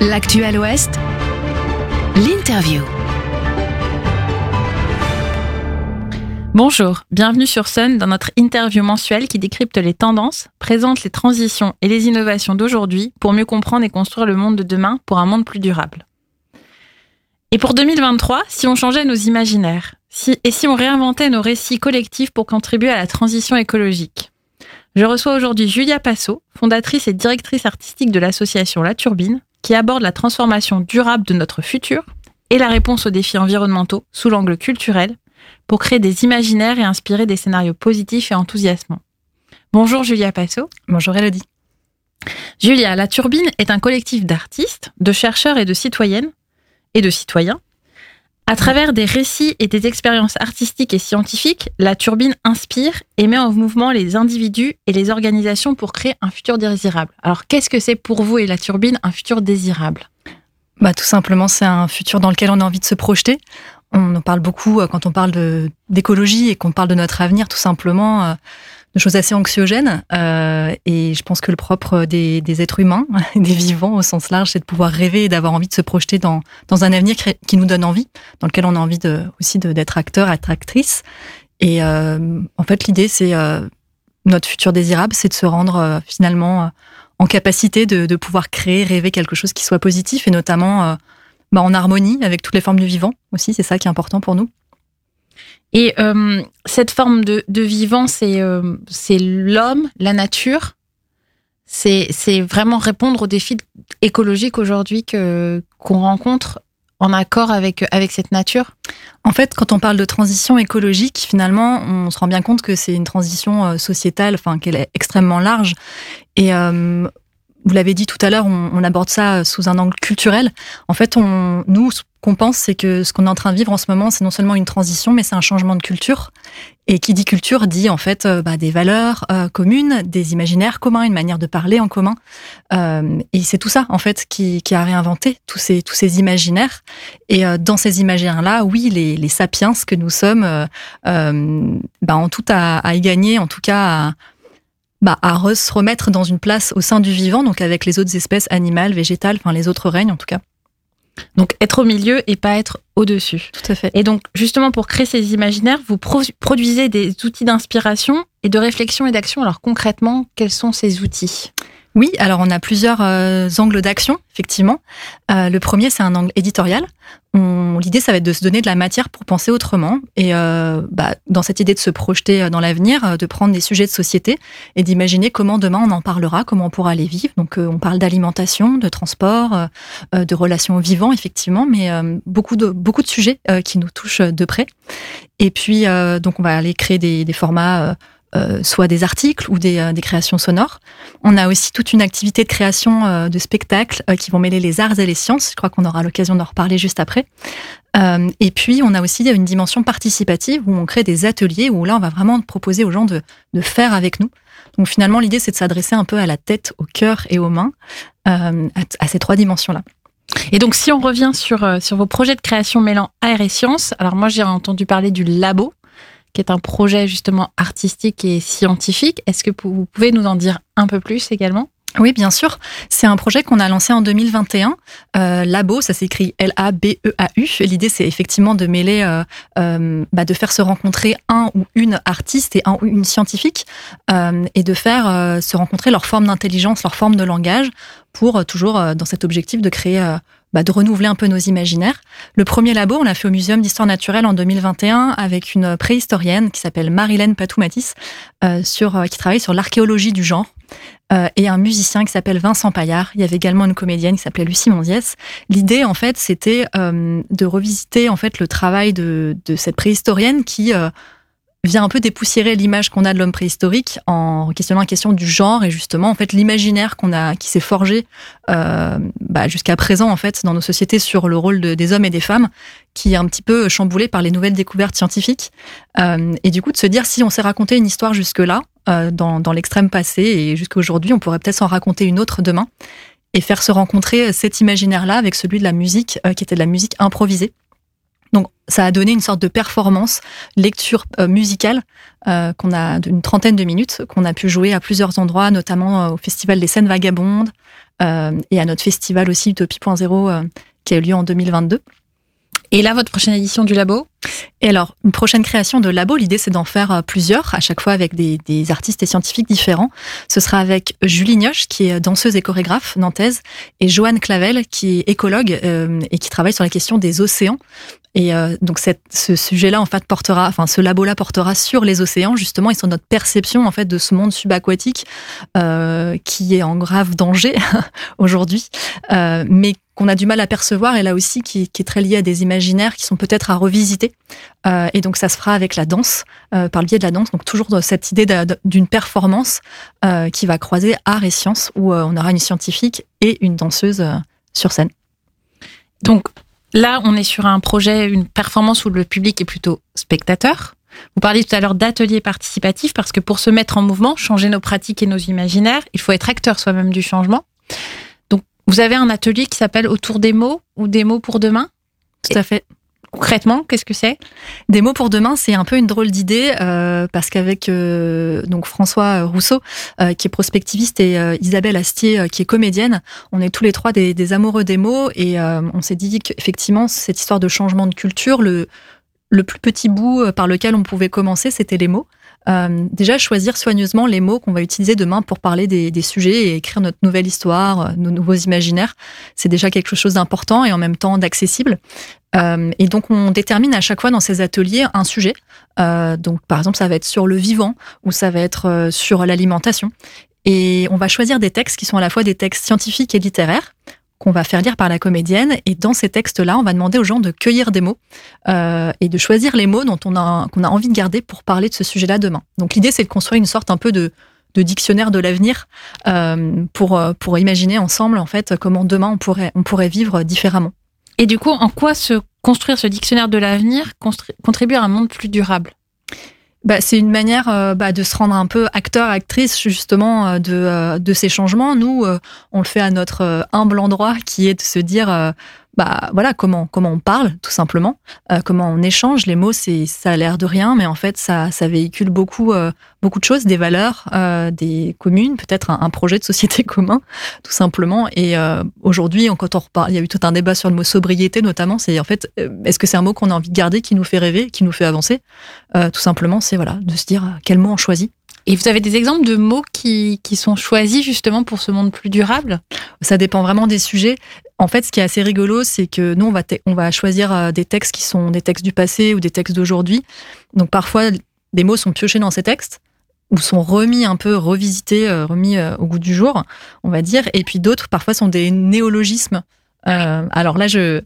L'actuel Ouest, l'interview. Bonjour, bienvenue sur Sun dans notre interview mensuelle qui décrypte les tendances, présente les transitions et les innovations d'aujourd'hui pour mieux comprendre et construire le monde de demain pour un monde plus durable. Et pour 2023, si on changeait nos imaginaires, et si on réinventait nos récits collectifs pour contribuer à la transition écologique? Je reçois aujourd'hui Julia Passo, fondatrice et directrice artistique de l'association La Turbine, qui aborde la transformation durable de notre futur et la réponse aux défis environnementaux sous l'angle culturel pour créer des imaginaires et inspirer des scénarios positifs et enthousiasmants. Bonjour Julia Passo. Bonjour Elodie. Julia, La Turbine est un collectif d'artistes, de chercheurs et de citoyennes et de citoyens à travers des récits et des expériences artistiques et scientifiques, la turbine inspire et met en mouvement les individus et les organisations pour créer un futur désirable. Alors, qu'est-ce que c'est pour vous et la turbine un futur désirable? Bah, Tout simplement, c'est un futur dans lequel on a envie de se projeter. On en parle beaucoup euh, quand on parle d'écologie et qu'on parle de notre avenir, tout simplement. Euh, de choses assez anxiogènes. Euh, et je pense que le propre des, des, êtres humains, des vivants au sens large, c'est de pouvoir rêver et d'avoir envie de se projeter dans, dans un avenir qui nous donne envie, dans lequel on a envie de, aussi d'être acteur, être actrice. Et euh, en fait, l'idée, c'est euh, notre futur désirable, c'est de se rendre euh, finalement euh, en capacité de, de, pouvoir créer, rêver quelque chose qui soit positif et notamment euh, bah, en harmonie avec toutes les formes du vivant aussi. C'est ça qui est important pour nous. Et euh, cette forme de, vivant, c'est euh, c'est l'homme, la nature. C'est vraiment répondre aux défis écologiques aujourd'hui qu'on rencontre en accord avec cette nature. En fait, quand on parle de transition écologique, finalement, on se rend bien compte que c'est une transition euh, sociétale, enfin qu'elle est extrêmement large. Et vous l'avez dit tout à l'heure, on, on, aborde ça sous un angle culturel. En fait, on, nous, ce qu'on pense, c'est que ce qu'on est en train de vivre en ce moment, c'est non seulement une transition, mais c'est un changement de culture. Et qui dit culture dit en fait euh, bah, des valeurs euh, communes, des imaginaires communs, une manière de parler en commun. Euh, et c'est tout ça en fait qui, qui, a réinventé tous ces tous ces imaginaires. Et euh, dans ces imaginaires-là, oui, les, les sapiens que nous sommes, bah, en tout à, à y gagner, en tout cas. À, bah, à se remettre dans une place au sein du vivant, donc avec les autres espèces animales, végétales, enfin les autres règnes en tout cas. Donc être au milieu et pas être au-dessus. Tout à fait. Et donc justement pour créer ces imaginaires, vous pro produisez des outils d'inspiration et de réflexion et d'action. Alors concrètement, quels sont ces outils? Oui, alors on a plusieurs euh, angles d'action, effectivement. Euh, le premier, c'est un angle éditorial. L'idée, ça va être de se donner de la matière pour penser autrement. Et euh, bah, dans cette idée de se projeter dans l'avenir, euh, de prendre des sujets de société et d'imaginer comment demain on en parlera, comment on pourra les vivre. Donc euh, on parle d'alimentation, de transport, euh, de relations vivants, effectivement, mais beaucoup, de, beaucoup de sujets qui nous touchent de près. Et puis, donc on va aller créer des formats euh, soit des articles ou des, euh, des, créations sonores. On a aussi toute une activité de création euh, de spectacles euh, qui vont mêler les arts et les sciences. Je crois qu'on aura l'occasion d'en reparler juste après. Euh, et puis, on a aussi une dimension participative où on crée des ateliers où là, on va vraiment proposer aux gens de, de faire avec nous. Donc finalement, l'idée, c'est de s'adresser un peu à la tête, au cœur et aux mains, à, à ces trois dimensions-là. Et donc, si on revient sur, sur vos projets de création mêlant art et sciences, alors moi, j'ai entendu parler du labo qui est un projet justement artistique et scientifique. Est-ce que vous pouvez nous en dire un peu plus également? Oui, bien sûr. C'est un projet qu'on a lancé en 2021. Euh, Labo, ça s'écrit L-A-B-E-A-U. L'idée, c'est effectivement de mêler, euh, euh, bah, de faire se rencontrer un ou une artiste et un ou une scientifique, et de faire se rencontrer leur forme d'intelligence, leur forme de langage, pour toujours dans cet objectif de créer bah, de renouveler un peu nos imaginaires. Le premier labo, on l'a fait au Muséum d'histoire naturelle en 2021 avec une préhistorienne qui s'appelle Marilène Patoumatis, euh, sur, euh, qui travaille sur l'archéologie du genre. Euh, et un musicien qui s'appelle Vincent Paillard. Il y avait également une comédienne qui s'appelait Lucie Mondiès. L'idée, en fait, c'était euh, de revisiter en fait le travail de, de cette préhistorienne qui euh, vient un peu dépoussiérer l'image qu'on a de l'homme préhistorique en questionnant la question du genre et justement en fait l'imaginaire qu'on a qui s'est forgé euh, bah, jusqu'à présent en fait dans nos sociétés sur le rôle de, des hommes et des femmes qui est un petit peu chamboulé par les nouvelles découvertes scientifiques. Euh, et du coup de se dire si on s'est raconté une histoire jusque là euh, dans, dans l'extrême passé et jusqu'à aujourd'hui on pourrait peut-être s'en raconter une autre demain et faire se rencontrer cet imaginaire là avec celui de la musique euh, qui était de la musique improvisée donc, ça a donné une sorte de performance, lecture euh, musicale euh, qu'on a d'une trentaine de minutes, qu'on a pu jouer à plusieurs endroits, notamment euh, au Festival des scènes vagabondes, et à notre festival aussi Utopie.0 qui a eu lieu en 2022. Et là, votre prochaine édition du labo? Et alors, une prochaine création de labo, l'idée c'est d'en faire euh, plusieurs, à chaque fois avec des, des, artistes et scientifiques différents. Ce sera avec Julie Nioche, qui est danseuse et chorégraphe nantaise, et Joanne Clavel, qui est écologue euh, et qui travaille sur la question des océans. Et euh, donc cette, ce sujet-là, en fait, portera, enfin, ce labo-là portera sur les océans justement et sur notre perception en fait de ce monde subaquatique euh, qui est en grave danger aujourd'hui, euh, mais qu'on a du mal à percevoir et là aussi qui, qui, est très lié à des imaginaires qui sont peut-être à revisiter. Euh, et donc ça se fera avec la danse, euh, par le biais de la danse. Donc toujours cette idée d'une performance euh, qui va croiser art et science, où on aura une scientifique et une danseuse sur scène. Donc Là, on est sur un projet, une performance où le public est plutôt spectateur. Vous parliez tout à l'heure d'ateliers participatifs parce que pour se mettre en mouvement, changer nos pratiques et nos imaginaires, il faut être acteur soi-même du changement. Donc, vous avez un atelier qui s'appelle Autour des mots ou des mots pour demain? Tout à fait. Concrètement, qu'est-ce que c'est? Des mots pour demain, c'est un peu une drôle d'idée euh, parce qu'avec euh, donc François Rousseau, euh, qui est prospectiviste, et Isabelle Astier, qui est comédienne, on est tous les trois des, des amoureux des mots et on s'est dit qu'effectivement cette histoire de changement de culture, le le plus petit bout par lequel on pouvait commencer, c'était les mots. Euh, déjà, choisir soigneusement les mots qu'on va utiliser demain pour parler des, des, sujets et écrire notre nouvelle histoire, nos nouveaux imaginaires, c'est déjà quelque chose d'important et en même temps d'accessible. Euh, et donc, on détermine à chaque fois dans ces ateliers un sujet. Euh, donc, par exemple, ça va être sur le vivant ou ça va être euh, sur l'alimentation. Et on va choisir des textes qui sont à la fois des textes scientifiques et littéraires qu'on va faire lire par la comédienne. Et dans ces textes-là, on va demander aux gens de cueillir des mots euh, et de choisir les mots dont on a qu'on a envie de garder pour parler de ce sujet-là demain. Donc l'idée, c'est de construire une sorte un peu de de dictionnaire de l'avenir euh, pour pour imaginer ensemble en fait comment demain on pourrait on pourrait vivre différemment. Et du coup, en quoi se construire ce dictionnaire de l'avenir contribue à un monde plus durable? Bah, c'est une manière euh, bah, de se rendre un peu acteur, actrice justement euh, de, euh, de ces changements. Nous, on le fait à notre humble endroit qui est de se dire bah voilà comment comment on parle tout simplement, euh, comment on échange. Les mots, c'est ça a l'air de rien, mais en fait ça ça véhicule beaucoup euh, beaucoup de choses, des valeurs, euh, des communes, peut-être un, projet de société commun, tout simplement. Et aujourd'hui, quand on reparle, il y a eu tout un débat sur le mot sobriété notamment. C'est en fait est-ce que c'est un mot qu'on a envie de garder, qui nous fait rêver, qui nous fait avancer? Tout simplement, c'est voilà de se dire quel mot on choisit. Et vous avez des exemples de mots qui, qui sont choisis justement pour ce monde plus durable? Ça dépend vraiment des sujets. En fait, ce qui est assez rigolo, c'est que nous, on va, choisir euh, des textes qui sont des textes du passé ou des textes d'aujourd'hui. Donc parfois, des mots sont piochés dans ces textes ou sont remis un peu, revisités, euh, remis euh, au goût du jour, on va dire. Et puis d'autres, parfois, sont des néologismes. Alors là, je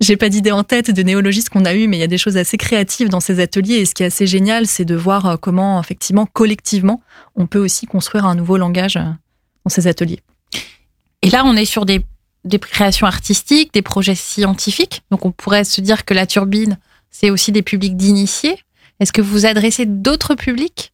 j'ai pas d'idée en tête de néologismes qu'on a eu, mais il y a des choses assez créatives dans ces ateliers. Et ce qui est assez génial, c'est de voir comment, effectivement, collectivement, on peut aussi construire un nouveau langage dans ces ateliers. Et là, on est sur des des créations artistiques, des projets scientifiques. Donc on pourrait se dire que la turbine, c'est aussi des publics d'initiés. Est-ce que vous adressez d'autres publics?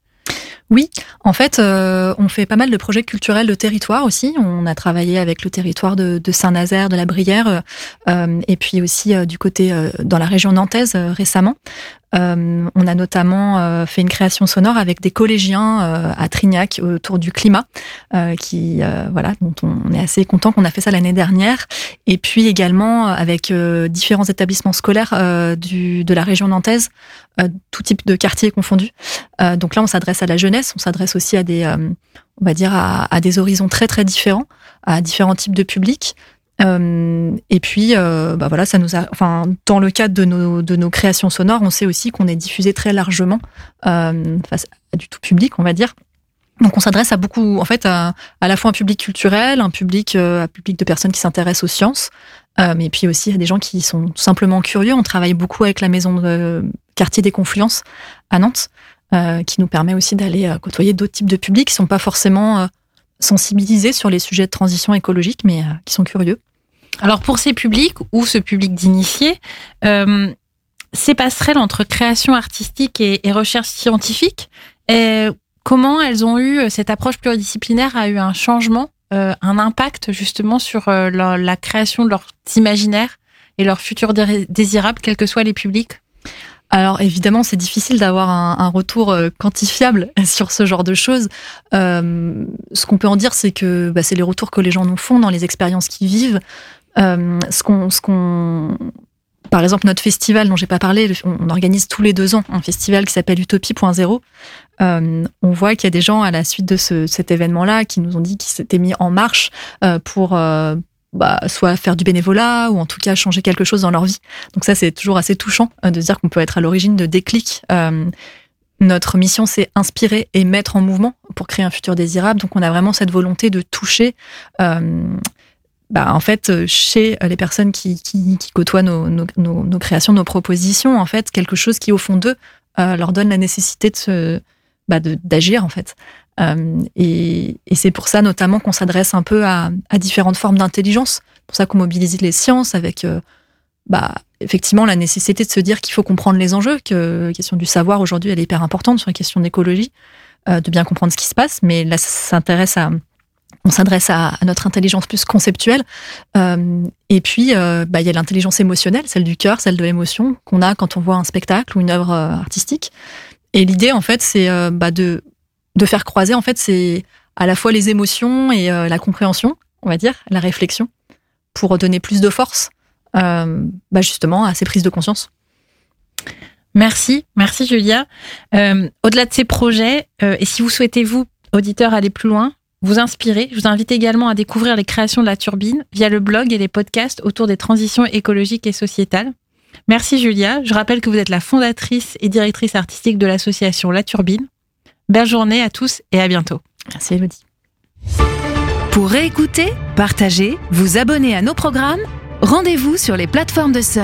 Oui, en fait, euh, on fait pas mal de projets culturels de territoire aussi. On a travaillé avec le territoire de, Saint-Nazaire, de la Brière, euh, et puis aussi euh, du côté dans la région nantaise récemment. Euh, on a notamment euh, fait une création sonore avec des collégiens euh, à Trignac autour du climat, qui voilà, dont on est assez content qu'on a fait ça l'année dernière. Et puis également avec différents établissements scolaires de la région nantaise, tout type de quartiers confondus. donc là, on s'adresse à la jeunesse, on s'adresse aussi à des, on va dire à, des horizons très très différents, à différents types de publics. Euh, et puis, euh, bah voilà, ça nous a, enfin, dans le cadre de nos, de nos créations sonores, on sait aussi qu'on est diffusé très largement euh, face à du tout public, on va dire. Donc, on s'adresse à beaucoup, en fait, à, à, la fois un public culturel, un public, un public de personnes qui s'intéressent aux sciences, mais puis aussi à des gens qui sont tout simplement curieux. On travaille beaucoup avec la maison de quartier des Confluences à Nantes, qui nous permet aussi d'aller côtoyer d'autres types de publics qui sont pas forcément sensibilisés sur les sujets de transition écologique, mais qui sont curieux. Alors pour ces publics ou ce public d'initiés, euh, ces passerelles entre création artistique et, recherche scientifique, comment elles ont eu cette approche pluridisciplinaire a eu un changement, euh, un impact justement sur euh, la, création de leurs imaginaires et leurs futurs désirables, quels que soient les publics? Alors évidemment, c'est difficile d'avoir un, retour quantifiable sur ce genre de choses. Euh, ce qu'on peut en dire, c'est que bah, c'est les retours que les gens nous font dans les expériences qu'ils vivent. Euh, ce qu'on, ce qu'on, par exemple, notre festival dont j'ai pas parlé, on organise tous les deux ans un festival qui s'appelle Utopie.0. Euh, on voit qu'il y a des gens à la suite de ce, cet événement-là qui nous ont dit qu'ils s'étaient mis en marche euh, pour euh, bah, soit faire du bénévolat ou en tout cas changer quelque chose dans leur vie. Donc ça, c'est toujours assez touchant euh, de dire qu'on peut être à l'origine de déclics. Notre mission, c'est inspirer et mettre en mouvement pour créer un futur désirable. Donc on a vraiment cette volonté de toucher bah, en fait, chez les personnes qui, qui, qui côtoient nos, nos, nos, créations, nos propositions, en fait, quelque chose qui, au fond d'eux, euh, leur donne la nécessité de bah, d'agir, en fait. Euh, et, et c'est pour ça, notamment, qu'on s'adresse un peu à, à différentes formes d'intelligence. C'est pour ça qu'on mobilise les sciences avec, euh, bah, effectivement, la nécessité de se dire qu'il faut comprendre les enjeux, que la question du savoir, aujourd'hui, elle est hyper importante sur la question d'écologie, euh, de bien comprendre ce qui se passe. Mais là, ça s'intéresse à on s'adresse à, notre intelligence plus conceptuelle. Euh, et puis, euh, bah, il y a l'intelligence émotionnelle, celle du cœur, celle de l'émotion, qu'on a quand on voit un spectacle ou une œuvre euh, artistique. Et l'idée, en fait, c'est bah, de, de faire croiser, en fait, c'est à la fois les émotions et la compréhension, on va dire, la réflexion, pour donner plus de force, bah, justement, à ces prises de conscience. Merci, merci Julia. Au-delà de ces projets, et si vous souhaitez, vous, auditeurs, aller plus loin, vous inspirer. Je vous invite également à découvrir les créations de la turbine via le blog et les podcasts autour des transitions écologiques et sociétales. Merci Julia. Je rappelle que vous êtes la fondatrice et directrice artistique de l'association La Turbine. Belle journée à tous et à bientôt. Merci Elodie. Pour réécouter, partager, vous abonner à nos programmes, rendez-vous sur les plateformes de